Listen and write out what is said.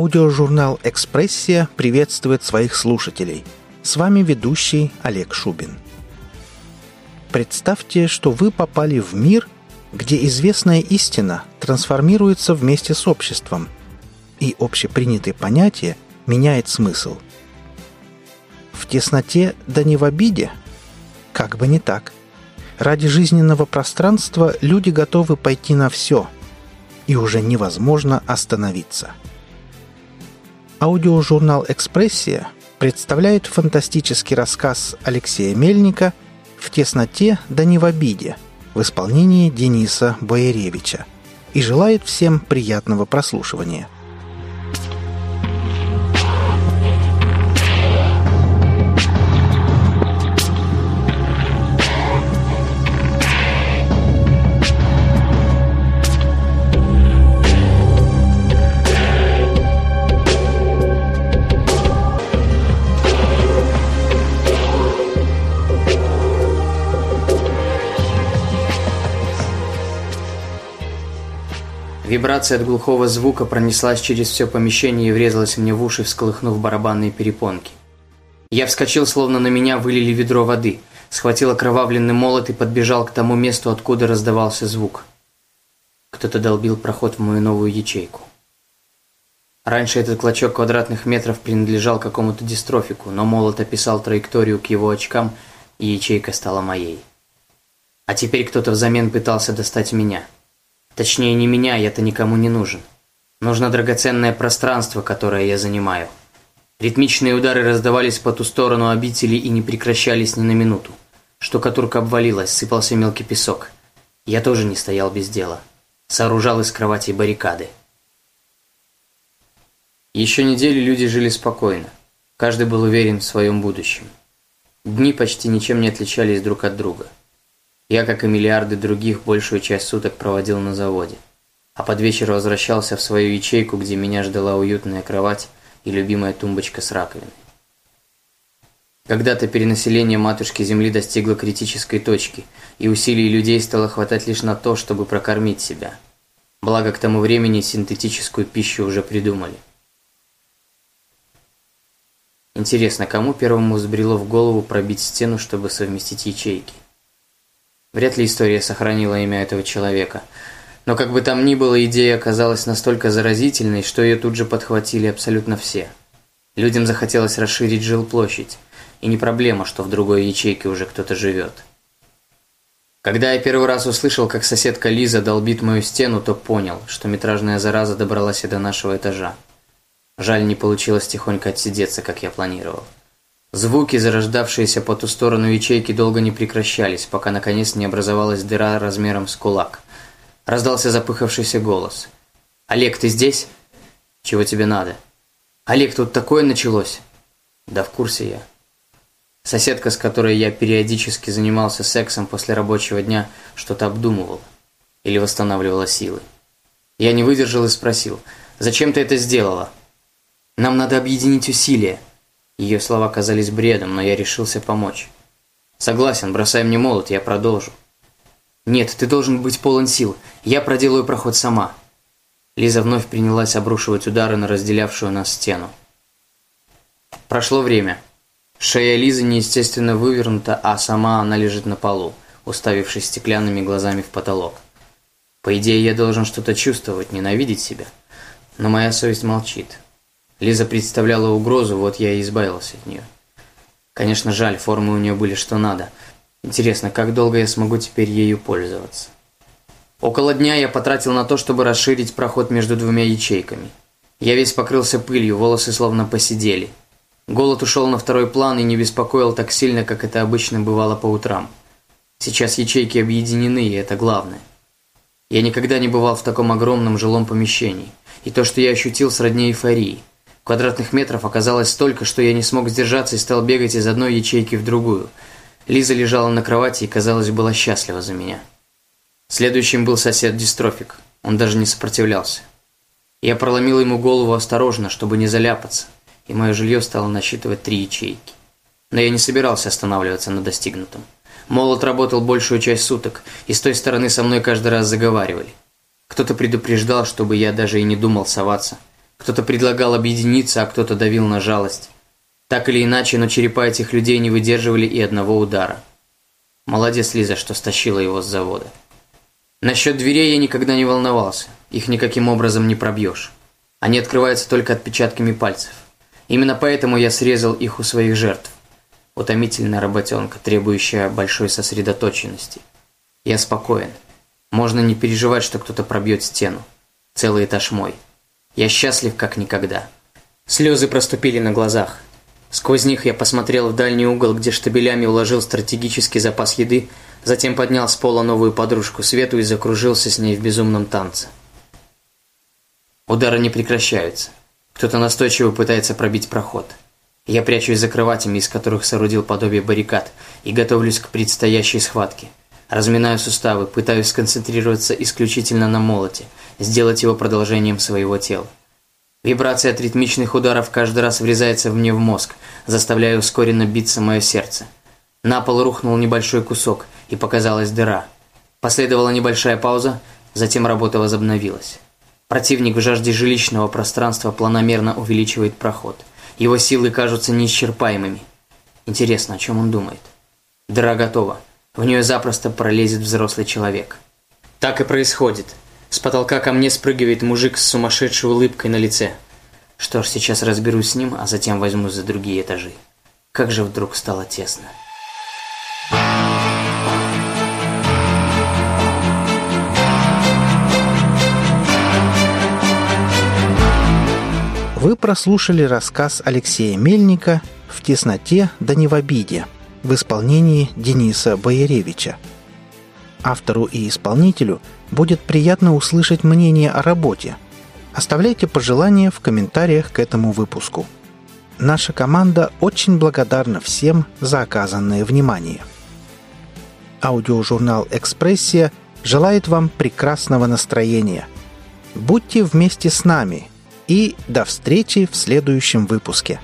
Аудиожурнал «Экспрессия» приветствует своих слушателей. С вами ведущий Олег Шубин. Представьте, что вы попали в мир, где известная истина трансформируется вместе с обществом, и общепринятое понятие меняет смысл. В тесноте да не в обиде? Как бы не так. Ради жизненного пространства люди готовы пойти на все, и уже невозможно остановиться – Аудиожурнал «Экспрессия» представляет фантастический рассказ Алексея Мельника «В тесноте, да не в обиде» в исполнении Дениса Бояревича и желает всем приятного прослушивания – Вибрация от глухого звука пронеслась через все помещение и врезалась мне в уши, всколыхнув барабанные перепонки. Я вскочил, словно на меня вылили ведро воды, схватил окровавленный молот и подбежал к тому месту, откуда раздавался звук. Кто-то долбил проход в мою новую ячейку. Раньше этот клочок квадратных метров принадлежал какому-то дистрофику, но молот описал траекторию к его очкам, и ячейка стала моей. А теперь кто-то взамен пытался достать меня – Точнее, не меня, я-то никому не нужен. Нужно драгоценное пространство, которое я занимаю. Ритмичные удары раздавались по ту сторону обители и не прекращались ни на минуту. Штукатурка обвалилась, сыпался мелкий песок. Я тоже не стоял без дела. Сооружал из кровати баррикады. Еще неделю люди жили спокойно. Каждый был уверен в своем будущем. Дни почти ничем не отличались друг от друга – я, как и миллиарды других, большую часть суток проводил на заводе. А под вечер возвращался в свою ячейку, где меня ждала уютная кровать и любимая тумбочка с раковиной. Когда-то перенаселение матушки Земли достигло критической точки, и усилий людей стало хватать лишь на то, чтобы прокормить себя. Благо, к тому времени синтетическую пищу уже придумали. Интересно, кому первому взбрело в голову пробить стену, чтобы совместить ячейки? Вряд ли история сохранила имя этого человека. Но как бы там ни было, идея оказалась настолько заразительной, что ее тут же подхватили абсолютно все. Людям захотелось расширить жилплощадь. И не проблема, что в другой ячейке уже кто-то живет. Когда я первый раз услышал, как соседка Лиза долбит мою стену, то понял, что метражная зараза добралась и до нашего этажа. Жаль, не получилось тихонько отсидеться, как я планировал. Звуки, зарождавшиеся по ту сторону ячейки, долго не прекращались, пока наконец не образовалась дыра размером с кулак. Раздался запыхавшийся голос. «Олег, ты здесь? Чего тебе надо?» «Олег, тут такое началось!» «Да в курсе я». Соседка, с которой я периодически занимался сексом после рабочего дня, что-то обдумывала или восстанавливала силы. Я не выдержал и спросил, «Зачем ты это сделала?» «Нам надо объединить усилия», ее слова казались бредом, но я решился помочь. «Согласен, бросай мне молот, я продолжу». «Нет, ты должен быть полон сил. Я проделаю проход сама». Лиза вновь принялась обрушивать удары на разделявшую нас стену. Прошло время. Шея Лизы неестественно вывернута, а сама она лежит на полу, уставившись стеклянными глазами в потолок. По идее, я должен что-то чувствовать, ненавидеть себя. Но моя совесть молчит. Лиза представляла угрозу, вот я и избавился от нее. Конечно, жаль, формы у нее были что надо. Интересно, как долго я смогу теперь ею пользоваться? Около дня я потратил на то, чтобы расширить проход между двумя ячейками. Я весь покрылся пылью, волосы словно посидели. Голод ушел на второй план и не беспокоил так сильно, как это обычно бывало по утрам. Сейчас ячейки объединены, и это главное. Я никогда не бывал в таком огромном жилом помещении, и то, что я ощутил, сродни эйфории – Квадратных метров оказалось столько, что я не смог сдержаться и стал бегать из одной ячейки в другую. Лиза лежала на кровати и, казалось, была счастлива за меня. Следующим был сосед-дистрофик. Он даже не сопротивлялся. Я проломил ему голову осторожно, чтобы не заляпаться, и мое жилье стало насчитывать три ячейки. Но я не собирался останавливаться на достигнутом. Молот работал большую часть суток, и с той стороны со мной каждый раз заговаривали. Кто-то предупреждал, чтобы я даже и не думал соваться – Кто-то предлагал объединиться, а кто-то давил на жалость. Так или иначе, но черепа этих людей не выдерживали и одного удара. Молодец Лиза, что стащила его с завода. Насчет дверей я никогда не волновался. Их никаким образом не пробьешь. Они открываются только отпечатками пальцев. Именно поэтому я срезал их у своих жертв. Утомительная работенка, требующая большой сосредоточенности. Я спокоен. Можно не переживать, что кто-то пробьет стену. Целый этаж мой. Я счастлив, как никогда. Слезы проступили на глазах. Сквозь них я посмотрел в дальний угол, где штабелями уложил стратегический запас еды, затем поднял с пола новую подружку Свету и закружился с ней в безумном танце. Удары не прекращаются. Кто-то настойчиво пытается пробить проход. Я прячусь за кроватями, из которых соорудил подобие баррикад, и готовлюсь к предстоящей схватке. Разминаю суставы, пытаюсь сконцентрироваться исключительно на молоте, сделать его продолжением своего тела. Вибрация от ритмичных ударов каждый раз врезается мне в мозг, заставляя ускоренно биться мое сердце. На пол рухнул небольшой кусок, и показалась дыра. Последовала небольшая пауза, затем работа возобновилась. Противник в жажде жилищного пространства планомерно увеличивает проход. Его силы кажутся неисчерпаемыми. Интересно, о чем он думает? Дыра готова. В нее запросто пролезет взрослый человек. Так и происходит. С потолка ко мне спрыгивает мужик с сумасшедшей улыбкой на лице. Что ж, сейчас разберусь с ним, а затем возьму за другие этажи. Как же вдруг стало тесно. Вы прослушали рассказ Алексея Мельника «В тесноте да не в обиде» в исполнении Дениса Бояревича. Автору и исполнителю – Будет приятно услышать мнение о работе. Оставляйте пожелания в комментариях к этому выпуску. Наша команда очень благодарна всем за оказанное внимание. Аудиожурнал «Экспрессия» желает вам прекрасного настроения. Будьте вместе с нами и до встречи в следующем выпуске.